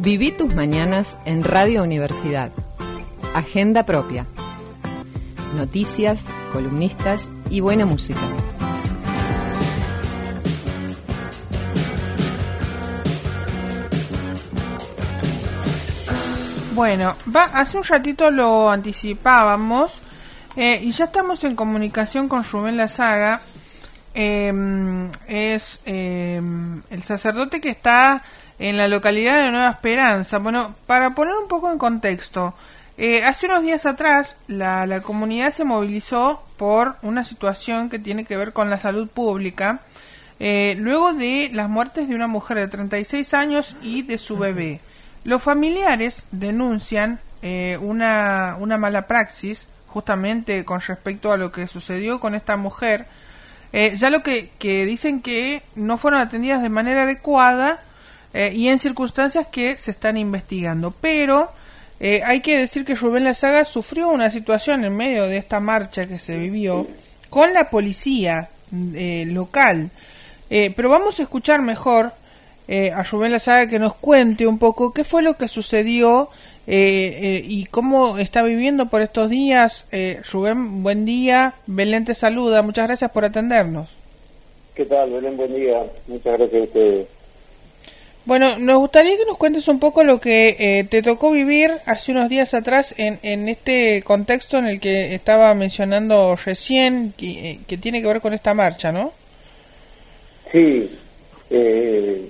Viví tus mañanas en Radio Universidad. Agenda propia. Noticias, columnistas y buena música. Bueno, hace un ratito lo anticipábamos eh, y ya estamos en comunicación con Rubén Lazaga. Eh, es eh, el sacerdote que está en la localidad de Nueva Esperanza. Bueno, para poner un poco en contexto, eh, hace unos días atrás la, la, comunidad se movilizó por una situación que tiene que ver con la salud pública, eh, luego de las muertes de una mujer de 36 años y de su bebé. Los familiares denuncian eh, una, una mala praxis justamente con respecto a lo que sucedió con esta mujer, eh, ya lo que, que dicen que no fueron atendidas de manera adecuada eh, y en circunstancias que se están investigando. Pero eh, hay que decir que Rubén Lazaga sufrió una situación en medio de esta marcha que se vivió con la policía eh, local. pero vamos a escuchar mejor a Rubén Lazaga que nos cuente un poco qué fue lo que sucedió y cómo está viviendo por estos días. Rubén, buen día. Belén te saluda. Muchas gracias por atendernos. ¿Qué tal, Belén? Buen día. Muchas gracias a ustedes. Bueno, nos gustaría que nos cuentes un poco lo que eh, te tocó vivir hace unos días atrás en, en este contexto en el que estaba mencionando recién, que, que tiene que ver con esta marcha, ¿no? Sí. Eh,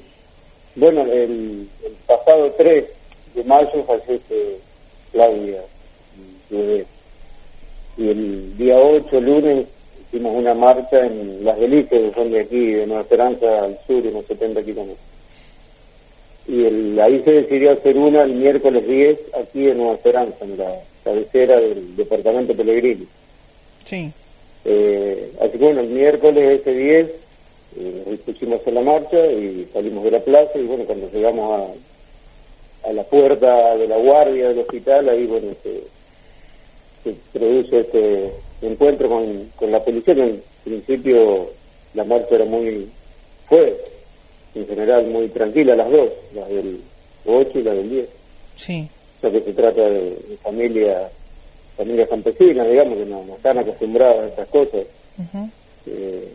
bueno, el, el, pasado 3 de mayo fallece Claudia. Y el día 8, lunes, hicimos una marcha en Las Delicias, que son de aquí, de Nueva Esperanza al sur, unos 70 kilómetros y el, ahí se decidió hacer una el miércoles 10 aquí en Nueva Esperanza, en la cabecera del departamento Pellegrini. Sí. Eh, así que bueno, el miércoles ese 10 eh, pusimos en la marcha y salimos de la plaza y bueno, cuando llegamos a, a la puerta de la guardia del hospital, ahí bueno, se, se produce este encuentro con, con la policía, que en principio la marcha era muy, fue en general muy tranquila las dos, las del 8 y la del 10. Sí. O sea que se trata de, de familias familias campesinas, digamos, que no, no, están acostumbradas a esas cosas. Uh -huh. eh,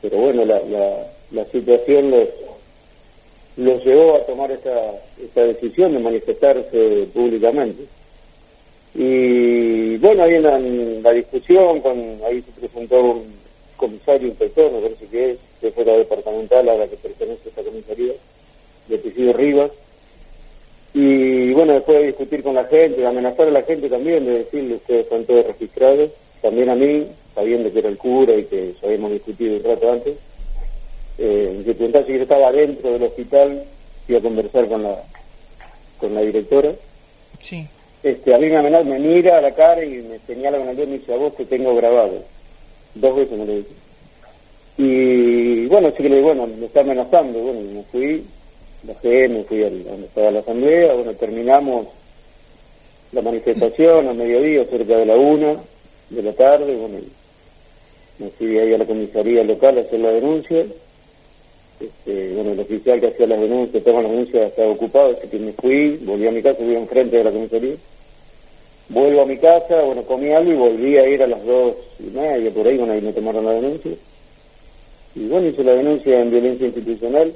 pero bueno, la, la, la situación los, los llevó a tomar esta, esta decisión de manifestarse públicamente. Y bueno, ahí en la, en la discusión, con, ahí se presentó un comisario inspector, me parece que es, que fue la departamental a la que pertenece esta comisaría, de Presidio Rivas. Y bueno, después de discutir con la gente, de amenazar a la gente también, de decirle ustedes están todos registrados, también a mí, sabiendo que era el cura y que ya habíamos discutido un rato antes, eh, que preguntaba si yo estaba dentro del hospital, iba a conversar con la con la directora. Sí. Este, a mí me amenaza, me mira a la cara y me señala con el dedo y me dice, a vos te tengo grabado. Dos veces me lo dice. Y bueno, así que le bueno, me está amenazando, bueno, me fui, bajé, me fui a donde estaba la asamblea, bueno, terminamos la manifestación a mediodía, cerca de la una de la tarde, bueno, me fui ahí a la comisaría local a hacer la denuncia, este, bueno, el oficial que hacía las denuncias, todas las denuncias estaba ocupado, así que me fui, volví a mi casa, fui enfrente de la comisaría, vuelvo a mi casa, bueno, comí algo y volví a ir a las dos y media, por ahí, bueno, ahí me tomaron la denuncia. Y bueno, hice la denuncia en violencia institucional,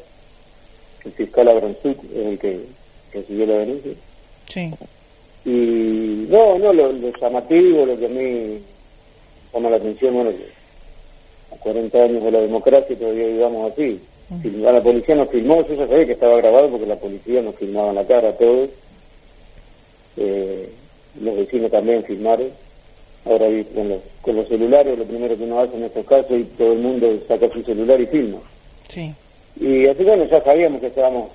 el fiscal Abranzuk es el que recibió la denuncia. Sí. Y no, no, lo, lo llamativo, lo que a mí llama la atención, bueno, que a 40 años de la democracia todavía vivamos así. Uh -huh. A la policía nos filmó, yo ya sabía que estaba grabado porque la policía nos filmaba la cara a todos. Eh, los vecinos también filmaron. Ahora con los, con los celulares, lo primero que uno hace en estos casos y todo el mundo saca su celular y filma. Sí. Y así bueno, ya sabíamos que estábamos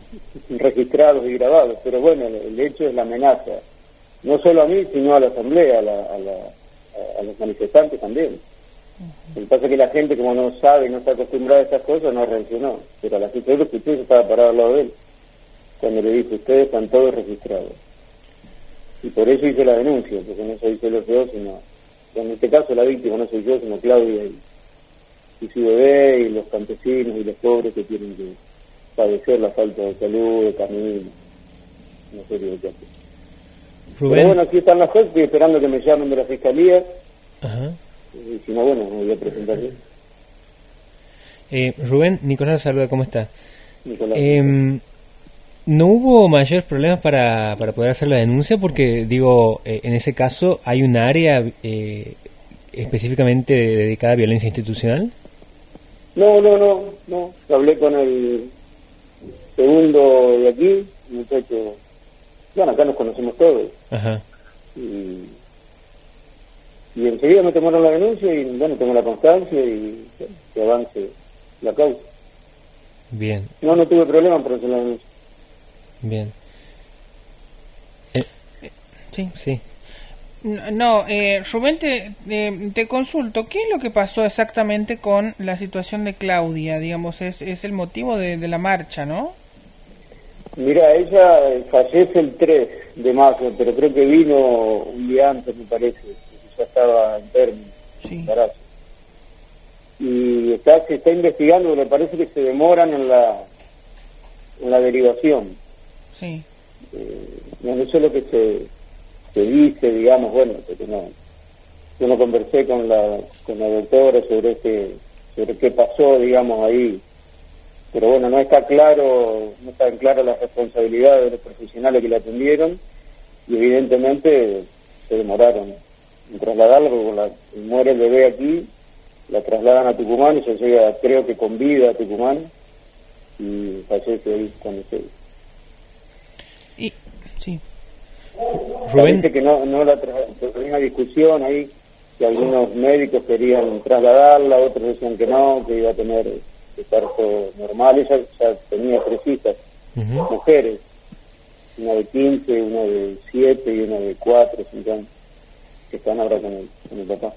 registrados y grabados, pero bueno, el, el hecho es la amenaza, no solo a mí, sino a la asamblea, a, la, a, la, a, los manifestantes también. Uh -huh. Lo que pasa es que la gente, como no sabe no está acostumbrada a estas cosas, no reaccionó. Pero a la gente que usted estaba parado al lado de él, cuando le dijo, ustedes están todos registrados. Y por eso hice la denuncia, porque no soy solo yo, sino, en este caso la víctima no soy yo, sino Claudia y, y su bebé y los campesinos y los pobres que tienen que padecer la falta de salud, de camino. una serie de casos. Rubén. Pero bueno, aquí están las cosas, estoy esperando que me llamen de la fiscalía, Ajá. y si no, bueno, me voy a presentar yo, Eh, Rubén, Nicolás saluda, ¿cómo está? Nicolás. Em, ¿No hubo mayores problemas para, para poder hacer la denuncia? Porque, digo, eh, en ese caso, ¿hay un área eh, específicamente dedicada a violencia institucional? No, no, no, no. Hablé con el segundo de aquí, muchacho. Bueno, acá nos conocemos todos. Ajá. Y, y enseguida me tomaron la denuncia y, bueno, tengo la constancia y que avance la causa. Bien, No, no tuve problema por hacer la denuncia. Bien. Sí. Sí. No, eh, Rubén, te, eh, te consulto, ¿qué es lo que pasó exactamente con la situación de Claudia? Digamos, es, es el motivo de, de la marcha, ¿no? Mira, ella eh, fallece el 3 de marzo, pero creo que vino un día antes, me parece, porque ya estaba en término, Sí. embarazo. Y está, se está investigando, me parece que se demoran en la, en la derivación. Sí. Eh, eso es lo que se, se dice, digamos, bueno, porque no, yo no conversé con la, con la doctora sobre este, sobre qué pasó, digamos, ahí, pero bueno, no está claro, no están claras las responsabilidades de los profesionales que la atendieron y evidentemente se demoraron en trasladarla porque la, muere el bebé aquí, la trasladan a Tucumán y se llega, creo que con vida a Tucumán y fallece ahí cuando se Y, sí. Rubén, Parece que no, no la había una discusión ahí, que algunos médicos querían trasladarla, otros decían que no, que iba a tener parto normal. Ella ya tenía tres hijas, Ujú. mujeres, una de 15, una de 7 y una de 4, 5 años, que están ahora con el, con el papá.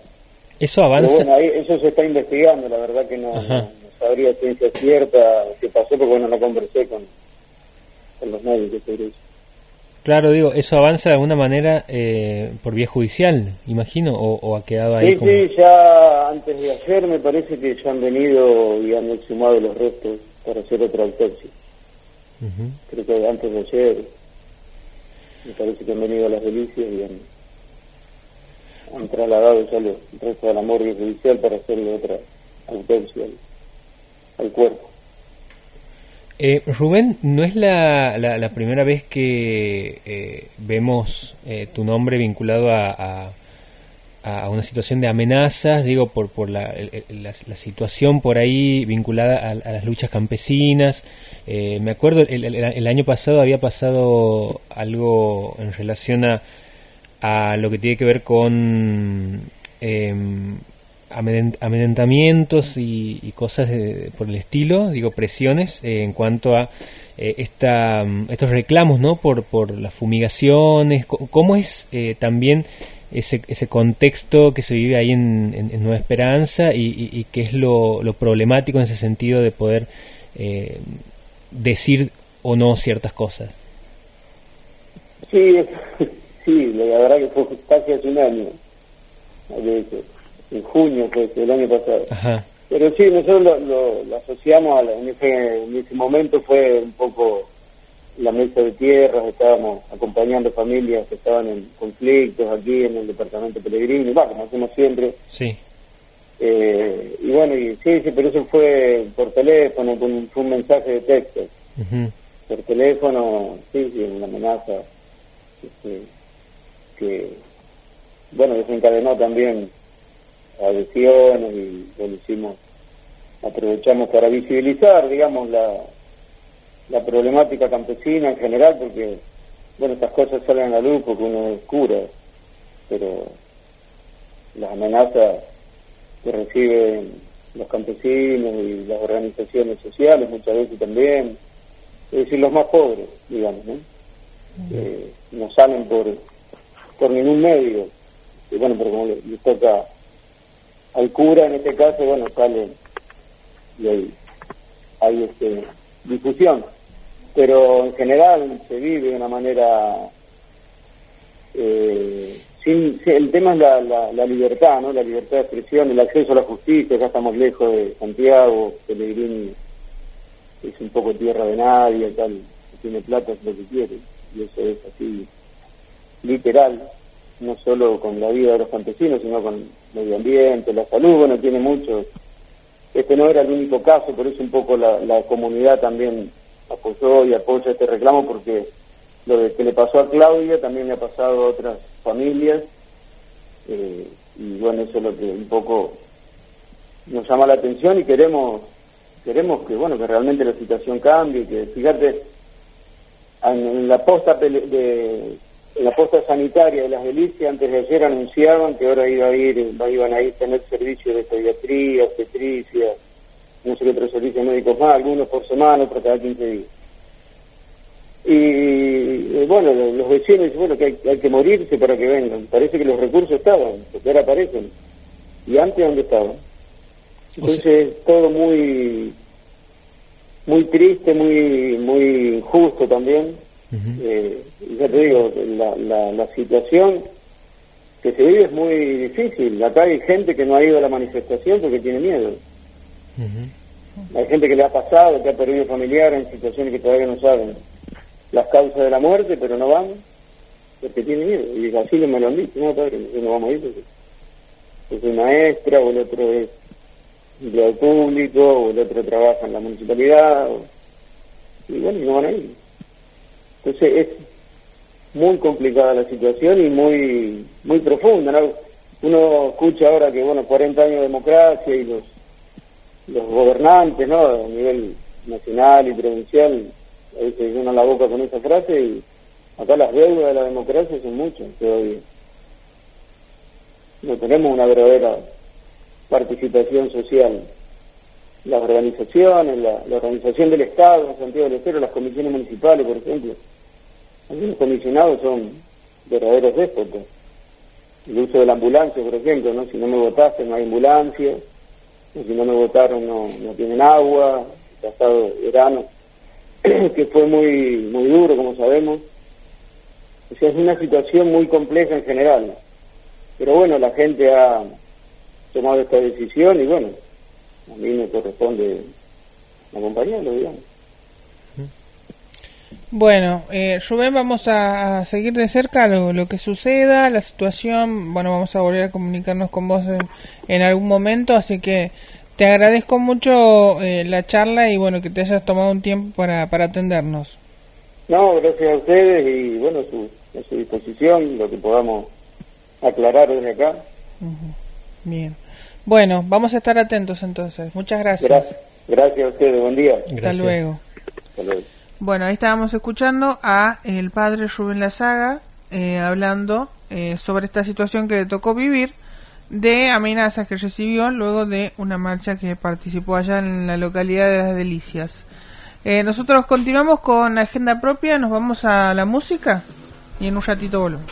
eso avanza. bueno, ahí, eso se está investigando, la verdad que no, no, no sabría ciencia cierta qué pasó, porque bueno, no conversé con, con los médicos sobre eso. Claro, digo, eso avanza de alguna manera eh, por vía judicial, imagino, o, o ha quedado ahí Sí, como... sí, ya antes de ayer me parece que ya han venido y han exhumado los restos para hacer otra autopsia. Creo que antes de ayer me parece que han venido a las delicias y han, han trasladado ya los restos a la morgue judicial para hacerle otra autopsia al, al cuerpo. Eh, Rubén, no es la, la, la primera vez que eh, vemos eh, tu nombre vinculado a, a, una situación de amenazas, digo, por, por la, la, situación por ahí vinculada a, las luchas campesinas. Eh, me acuerdo, el, el- año pasado había pasado algo en relación a, lo que tiene que ver con em, amedrentamientos y, y cosas de- por el estilo, digo, presiones eh, en cuanto a eh, esta, mm, estos reclamos, ¿no? Por, por las fumigaciones, ¿cómo es eh, también ese, ese contexto que se vive ahí en, en- Nueva Esperanza y, y- qué es lo, problemático en ese sentido de poder eh, decir o no ciertas cosas? Sí, sí, la verdad que fue casi hace un año. En junio fue el año pasado. Ajá, Pero sí, nosotros lo, lo- lo asociamos, a la- en, ese, en ese momento fue un poco la mesa de tierras, estábamos acompañando familias que estaban en conflictos aquí en el departamento Pellegrini, va, como hacemos siempre. sí, Eh, y bueno, y sí, sí, pero eso fue por teléfono, con un, fue un mensaje de texto. Por teléfono, sí, sí, una amenaza este, que, bueno, desencadenó también adhesiones y bueno, hicimos, aprovechamos para visibilizar, digamos, la, la problemática campesina en general, porque, bueno, estas cosas salen a la luz porque uno es cura, pero las amenazas que reciben los campesinos y las organizaciones sociales muchas veces también, es decir, los más pobres, digamos, ¿no? Eh, no salen por, por ningún medio. Y bueno, pero como le, le toca al cura en este caso, bueno, sale y hay, hay este, difusión. Pero en general se vive de una manera... Eh, sin, el tema es la, la, la libertad, ¿no? La libertad de expresión, el acceso a la justicia, ya estamos lejos de Santiago, Pellegrini es un poco tierra de nadie, tal, tiene plata es lo que quiere. y eso es así literal, no solo con la vida de los campesinos, sino con el medio ambiente, la salud, bueno, tiene mucho. Este no era el único caso, por eso un poco la, la comunidad también apoyó y apoya este reclamo porque lo que le pasó a Claudia también le ha pasado a otras familias eh, y bueno, eso es lo que un poco nos llama la atención y queremos queremos que bueno que realmente la situación cambie, que fíjate en, la posta de en la posta sanitaria de las delicias antes de ayer anunciaban que ahora iba a ir iban a ir a tener servicios de pediatría, obstetricia, no sé qué otros servicios médicos más, algunos por semana, otros cada 15 días. Y bueno, los vecinos dicen bueno, que hay, que morirse para que vengan. Parece que los recursos estaban, porque ahora aparecen. ¿Y antes dónde estaban? Entonces, todo muy muy triste, muy muy injusto también. Eh, y ya te digo, la, la, la situación que se vive es muy difícil. Acá hay gente que no ha ido a la manifestación porque tiene miedo. Hay gente que le ha pasado, que ha perdido familiares en situaciones que todavía no saben las causas de la muerte, pero no van porque tiene miedo. Y así me lo han dicho, no, padre, no vamos a ir porque yo soy maestra, o el otro es empleado público, o el otro trabaja en la municipalidad, y bueno, no van a ir. Entonces es muy complicada la situación y muy muy profunda. ¿no? Uno escucha ahora que, bueno, 40 años de democracia y los, los gobernantes, ¿no? A nivel nacional y provincial a veces llenan la boca con esa frase y acá las deudas de la democracia son muchas todavía. No tenemos una verdadera participación social. Las organizaciones, la, organización del Estado, en Santiago del Estero, las comisiones municipales, por ejemplo, algunos comisionados son verdaderos déspotas. El uso de la ambulancia, por ejemplo, ¿no? Si no me votaste no hay ambulancia, si no me votaron no, no tienen agua, el pasado verano que fue muy, muy duro, como sabemos. O sea, es una situación muy compleja en general. Pero bueno, la gente ha tomado esta decisión y bueno, a mí me corresponde acompañarlo, digamos. Bueno, eh, Rubén, vamos a, seguir de cerca lo, lo, que suceda, la situación. Bueno, vamos a volver a comunicarnos con vos en, en algún momento, así que te agradezco mucho eh, la charla y bueno, que te hayas tomado un tiempo para, para atendernos. No, gracias a ustedes y bueno, su, a su disposición, lo que podamos aclarar desde acá. Bien. Bueno, vamos a estar atentos entonces. Muchas gracias. Gracias, gracias a ustedes. Buen día. Hasta luego. Bueno, ahí estábamos escuchando a el padre Rubén Lazaga eh, hablando eh, sobre esta situación que le tocó vivir de amenazas que recibió luego de una marcha que participó allá en la localidad de Las Delicias. Eh, nosotros continuamos con agenda propia, nos vamos a la música y en un ratito volvemos.